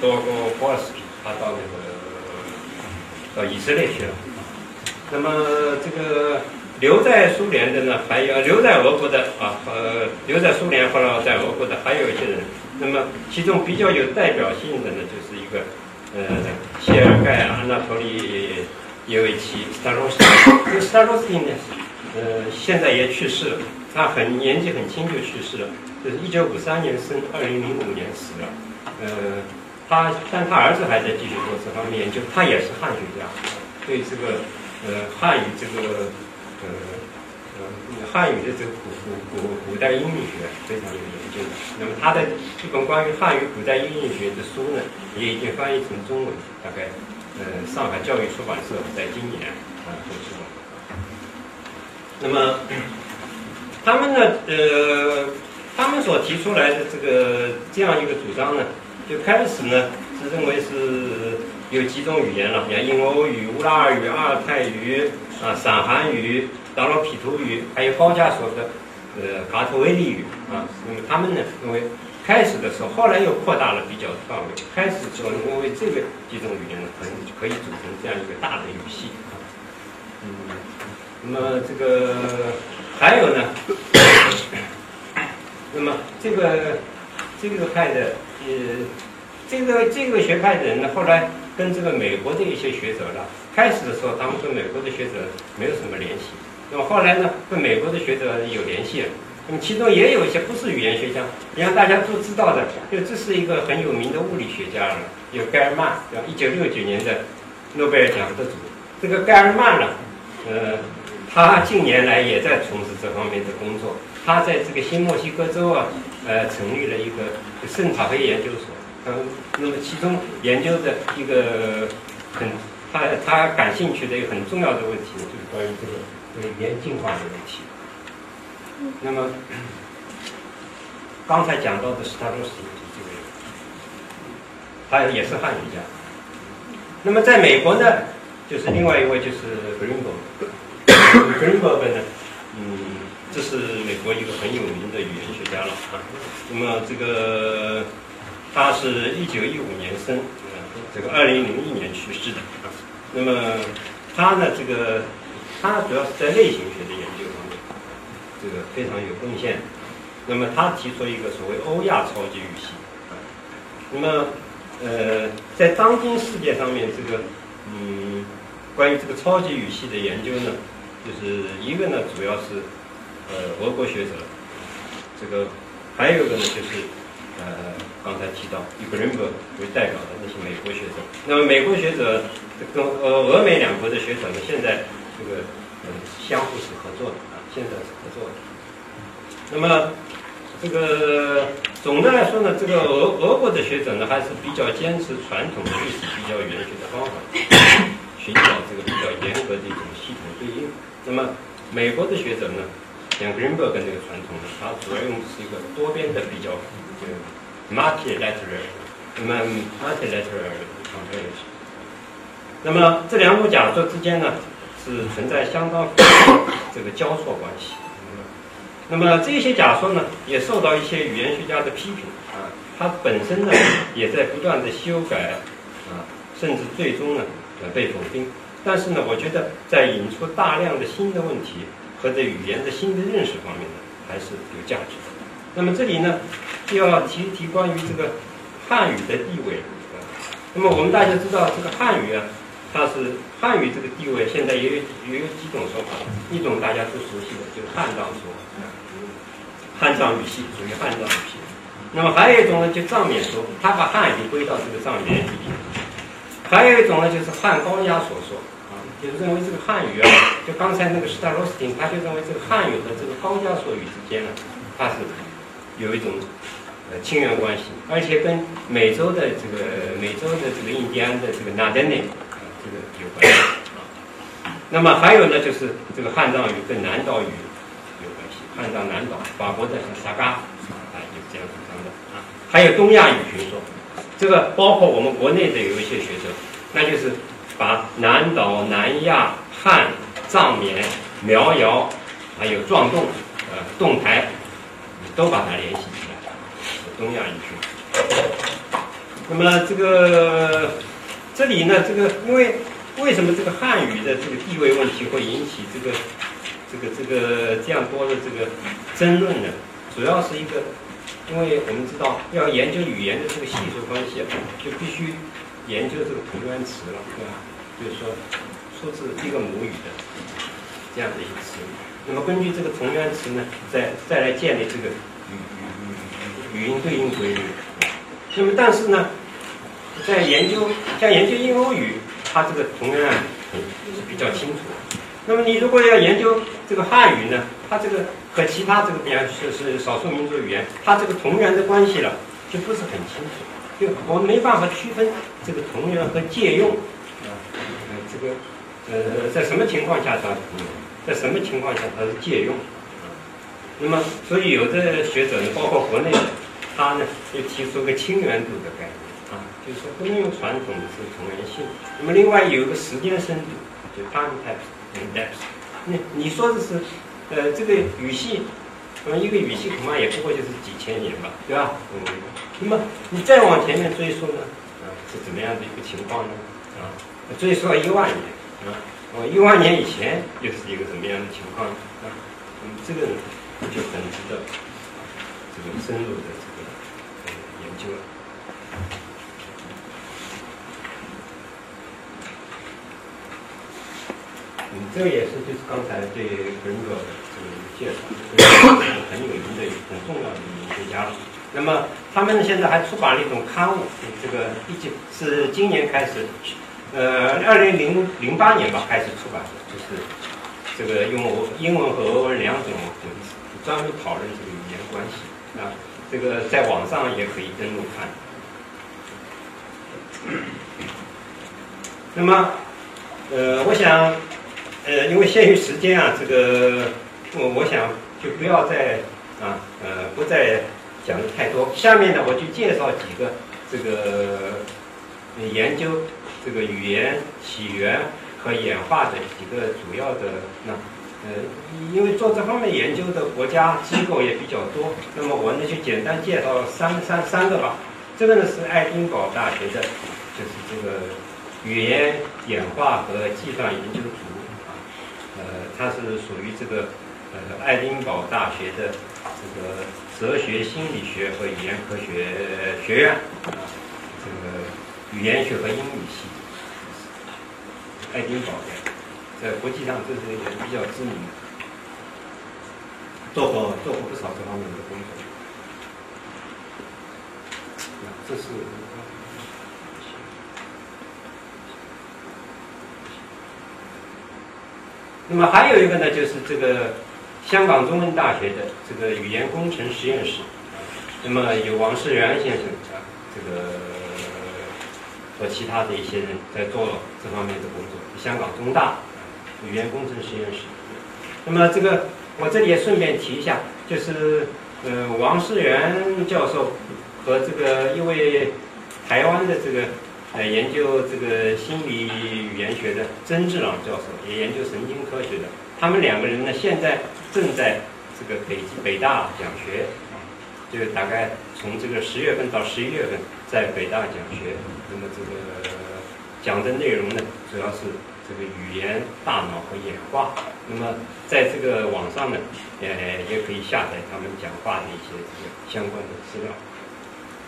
多格波尔斯基，他到那个到以色列去了。那么这个留在苏联的呢，还有留在俄国的啊，呃，留在苏联后来在俄国的还有一些人。那么其中比较有代表性的呢，就是一个呃谢尔盖安纳托利。叶维奇·斯塔罗斯，这个斯塔罗斯呢，呃，现在也去世了。他很年纪很轻就去世了，就是一九五三年生，二零零五年死了。呃，他但他儿子还在继续做这方面研究，他也是汉学家，对这个呃汉语这个呃呃汉语的这个古古古古代音韵学非常有研究。那么他的这本关于汉语古代音韵学的书呢，也已经翻译成中文，大概。呃，上海教育出版社在今年啊出了。那么，他们呢，呃，他们所提出来的这个这样一个主张呢，就开始呢是认为是有几种语言了，像印欧语、乌拉尔语、阿尔泰语啊、散韩语、达罗毗荼语，还有高加索的呃卡托维利语啊。那么他们呢因为。开始的时候，后来又扩大了比较范围。开始就因为这个几种语言呢，可能可以组成这样一个大的语系啊。嗯，那么这个还有呢，<coughs> 那么这个这个派的呃，这个这个学派的人呢，后来跟这个美国的一些学者呢，开始的时候他们跟美国的学者没有什么联系，那么后来呢，跟美国的学者有联系了。那么其中也有一些不是语言学家，你看大家都知道的，就这是一个很有名的物理学家了，有盖尔曼，对吧？一九六九年的诺贝尔奖得主。这个盖尔曼呢，呃，他近年来也在从事这方面的工作。他在这个新墨西哥州啊，呃，成立了一个圣塔菲研究所。嗯，那么其中研究的一个很他他感兴趣的一个很重要的问题呢，就是关于这个这个语言进化的问题。那么，刚才讲到的是他罗斯这个人，他也是汉语家。那么在美国呢，就是另外一位就是 Greenberg。Greenberg 呢，嗯，这是美国一个很有名的语言学家了啊。那么这个他是一九一五年生，这个二零零一年去世的。那么他呢，这个他主要是在类型学的研究方面，这个非常有贡献。那么他提出一个所谓欧亚超级语系。那么呃，在当今世界上面，这个嗯，关于这个超级语系的研究呢，就是一个呢，主要是呃俄国学者，这个还有一个呢，就是呃刚才提到以 Greenberg 为代表的那些美国学者。那么美国学者跟呃俄美两国的学者呢，现在这个呃相互是合作的啊，现在是合作的。那么这个。总的来说呢，这个俄俄国的学者呢，还是比较坚持传统的历史比较语言学的方法，寻找这个比较严格的一种系统对应。那么美国的学者呢，像 Greenberg 那个传统呢，他主要用的是一个多边的比较，multilateral，那么 multilateral comparison。那么这两种假说之间呢，是存在相当这个交错关系。那么这些假说呢，也受到一些语言学家的批评啊，它本身呢也在不断的修改啊，甚至最终呢呃被否定。但是呢，我觉得在引出大量的新的问题和对语言的新的认识方面呢，还是有价值的。那么这里呢，要提一提关于这个汉语的地位啊。那么我们大家知道，这个汉语啊。它是汉语这个地位，现在也有也有几种说法。一种大家都熟悉的，就是汉藏说，汉藏语系属于汉藏语系。那么还有一种呢，就藏缅说，他把汉语归到这个藏缅语里。还有一种呢，就是汉高压所说，啊，就是认为这个汉语啊，就刚才那个施泰罗斯汀，他就认为这个汉语和这个高加索语之间呢，它是有一种呃亲缘关系，而且跟美洲的这个美洲的这个印第安的这个纳德内。这个有关系啊，那么还有呢，就是这个汉藏语跟南岛语有关系，汉藏南岛，法国的萨嘎啊，有这样主张的啊，还有东亚语群说，这个包括我们国内的有一些学者，那就是把南岛、南亚、汉、藏缅、苗瑶，还有壮动、呃动台，都把它联系，东亚语群。那么这个。这里呢，这个因为为什么这个汉语的这个地位问题会引起这个这个这个这样多的这个争论呢？主要是一个，因为我们知道要研究语言的这个系数关系啊，就必须研究这个同源词了，对吧？就是说出自一个母语的这样的一个词，那么根据这个同源词呢，再再来建立这个语音对应规律。那么但是呢？在研究像研究印欧语，它这个同源是比较清楚。那么你如果要研究这个汉语呢，它这个和其他这个比方说是少数民族语言，它这个同源的关系了就不是很清楚，就我们没办法区分这个同源和借用啊，这个呃在什么情况下它是同源，在什么情况下它是借用？那么所以有的学者呢，包括国内的，他呢又提出个亲缘度的概念啊。就是说不能用传统的是同源性。那么另外有一个时间深度，就 time depth。你你说的是，呃，这个语系，那么一个语系恐怕也不过就是几千年吧，对吧？嗯。那么你再往前面追溯呢，啊，是怎么样的一个情况呢？啊，追溯到一万年，啊，哦，一万年以前又是一个什么样的情况？啊，嗯，这个就很值得这个深入的究了。这个也是，就是刚才对格林格这个介绍，是很有名的、很重要的语言学家了。那么他们呢现在还出版了一种刊物，这个一九是今年开始，呃，二零零零八年吧开始出版的，就是这个用英文和俄文两种文字，专门讨论这个语言关系啊。这个在网上也可以登录看。那么，呃，我想。呃，因为限于时间啊，这个我我想就不要再啊呃不再讲的太多。下面呢，我就介绍几个这个研究这个语言起源和演化的几个主要的那呃，因为做这方面研究的国家机构也比较多，那么我呢就简单介绍三三三个吧。这个呢是爱丁堡大学的，就是这个语言演化和计算研究组啊，呃，它是属于这个呃爱丁堡大学的这个哲学心理学和语言科学学院啊，这个语言学和英语系，爱丁堡的，在国际上这是也比较知名的，做过做过不少这方面的工作。这是。那么还有一个呢，就是这个香港中文大学的这个语言工程实验室，那么有王世元先生啊，这个和其他的一些人在做这方面的工作。香港中大语言工程实验室。那么这个我这里也顺便提一下，就是呃王世元教授。和这个一位台湾的这个呃研究这个心理语言学的曾志朗教授，也研究神经科学的，他们两个人呢现在正在这个北北大讲学，就大概从这个十月份到十一月份在北大讲学，那么这个讲的内容呢主要是这个语言、大脑和演化，那么在这个网上呢，呃也可以下载他们讲话的一些这个相关的资料。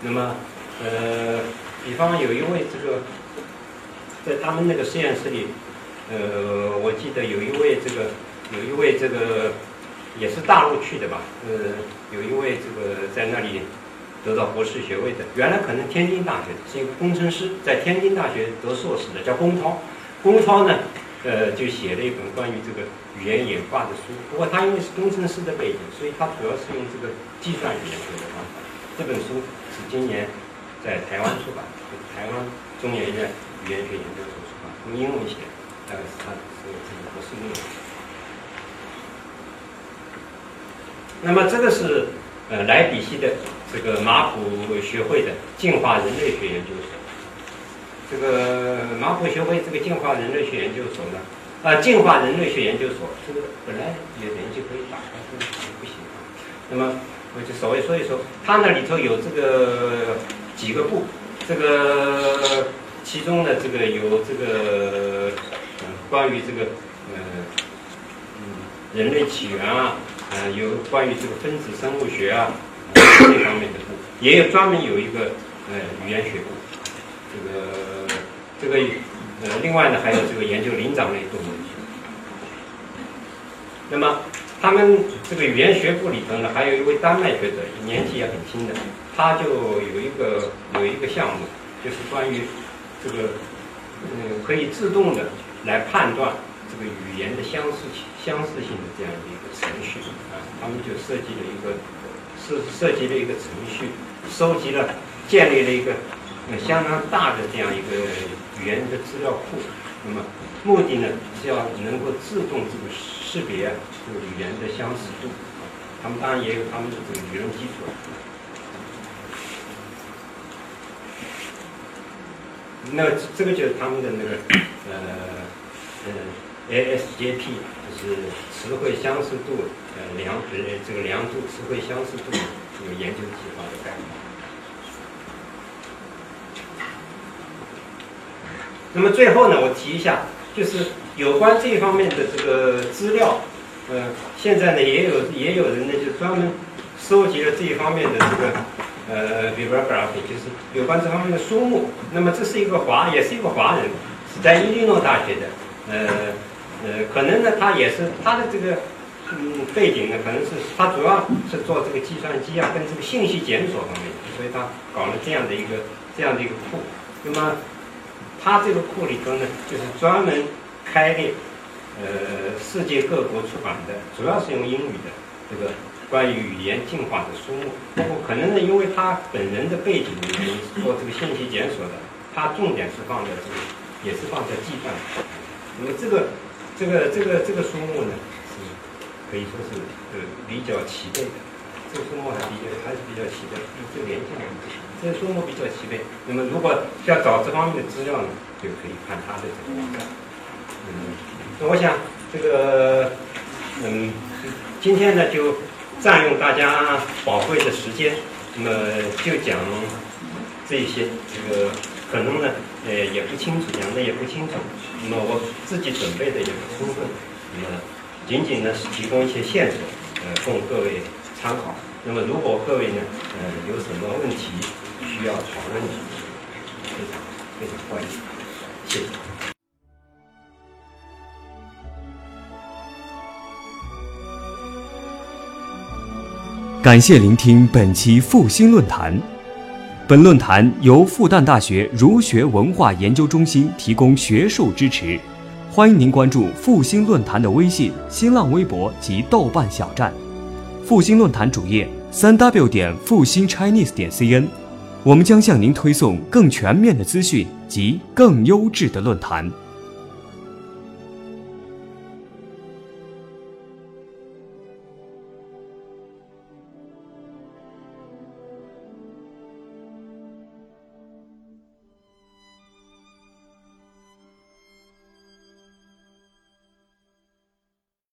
那么，呃，比方有一位这个，在他们那个实验室里，呃，我记得有一位这个，有一位这个也是大陆去的吧，呃，有一位这个在那里得到博士学位的，原来可能天津大学是一个工程师，在天津大学得硕士的，叫龚涛。龚超呢，呃，就写了一本关于这个语言演化的书。不过他因为是工程师的背景，所以他主要是用这个计算语言学的方法。这本书是。今年在台湾出版，台湾中研院语言学研究所出版，用英文写，大概是他是这个博士论文。那么这个是呃莱比锡的这个马普学会的进化人类学研究所。这个马普学会这个进化人类学研究所呢，啊进化人类学研究所，这个本来也人就可以打开，但是不行啊。那么。我就稍微说一说，它那里头有这个几个部，这个其中呢，这个有这个嗯，关于这个呃嗯人类起源啊，呃有关于这个分子生物学啊这方面的部，也有专门有一个呃语言学部，这个这个呃另外呢还有这个研究灵长类动物。那么。他们这个语言学部里头呢，还有一位丹麦学者，年纪也很轻的，他就有一个有一个项目，就是关于这个嗯可以自动的来判断这个语言的相似性相似性的这样的一个程序啊，他们就设计了一个设设计了一个程序，收集了建立了一个相当大的这样一个语言的资料库，那么目的呢是要能够自动这个。识别这个语言的相似度，他们当然也有他们的这个理论基础。那这个就是他们的那个呃呃 ASJP，就是词汇相似度呃量呃这个量度词汇相似度这个研究计划的概念。那么最后呢，我提一下。就是有关这一方面的这个资料，呃，现在呢也有也有人呢就专门收集了这一方面的这个呃 bibliography，就是有关这方面的书目。那么这是一个华，也是一个华人，是在伊利诺大学的，呃呃，可能呢他也是他的这个嗯背景呢，可能是他主要是做这个计算机啊跟这个信息检索方面，所以他搞了这样的一个这样的一个库。那么。它这个库里头呢，就是专门开列，呃，世界各国出版的，主要是用英语的这个关于语言进化的书目。不过可能呢，因为他本人的背景的原因，做这个信息检索的，他重点是放在这个，也是放在计算。那么这个这个这个这个书目呢，是可以说是呃比较齐备的。这个书目还比较还是比较齐备，这个连接不行。这个书目比较齐备，那么如果要找这方面的资料呢，就可以看他的这个网站。嗯，那我想这个嗯，今天呢就占用大家宝贵的时间，那么就讲这些，这个可能呢呃也不清楚，讲的也不清楚，那么我自己准备的也不充分，那么仅仅呢是提供一些线索，呃供各位参考。那么如果各位呢呃有什么问题需要讨论的，非常非常欢迎，谢谢。感谢聆听本期复兴论坛。本论坛由复旦大学儒学文化研究中心提供学术支持，欢迎您关注复兴论坛的微信、新浪微博及豆瓣小站。复兴论坛主页：三 w 点复兴 Chinese 点 cn。我们将向您推送更全面的资讯及更优质的论坛。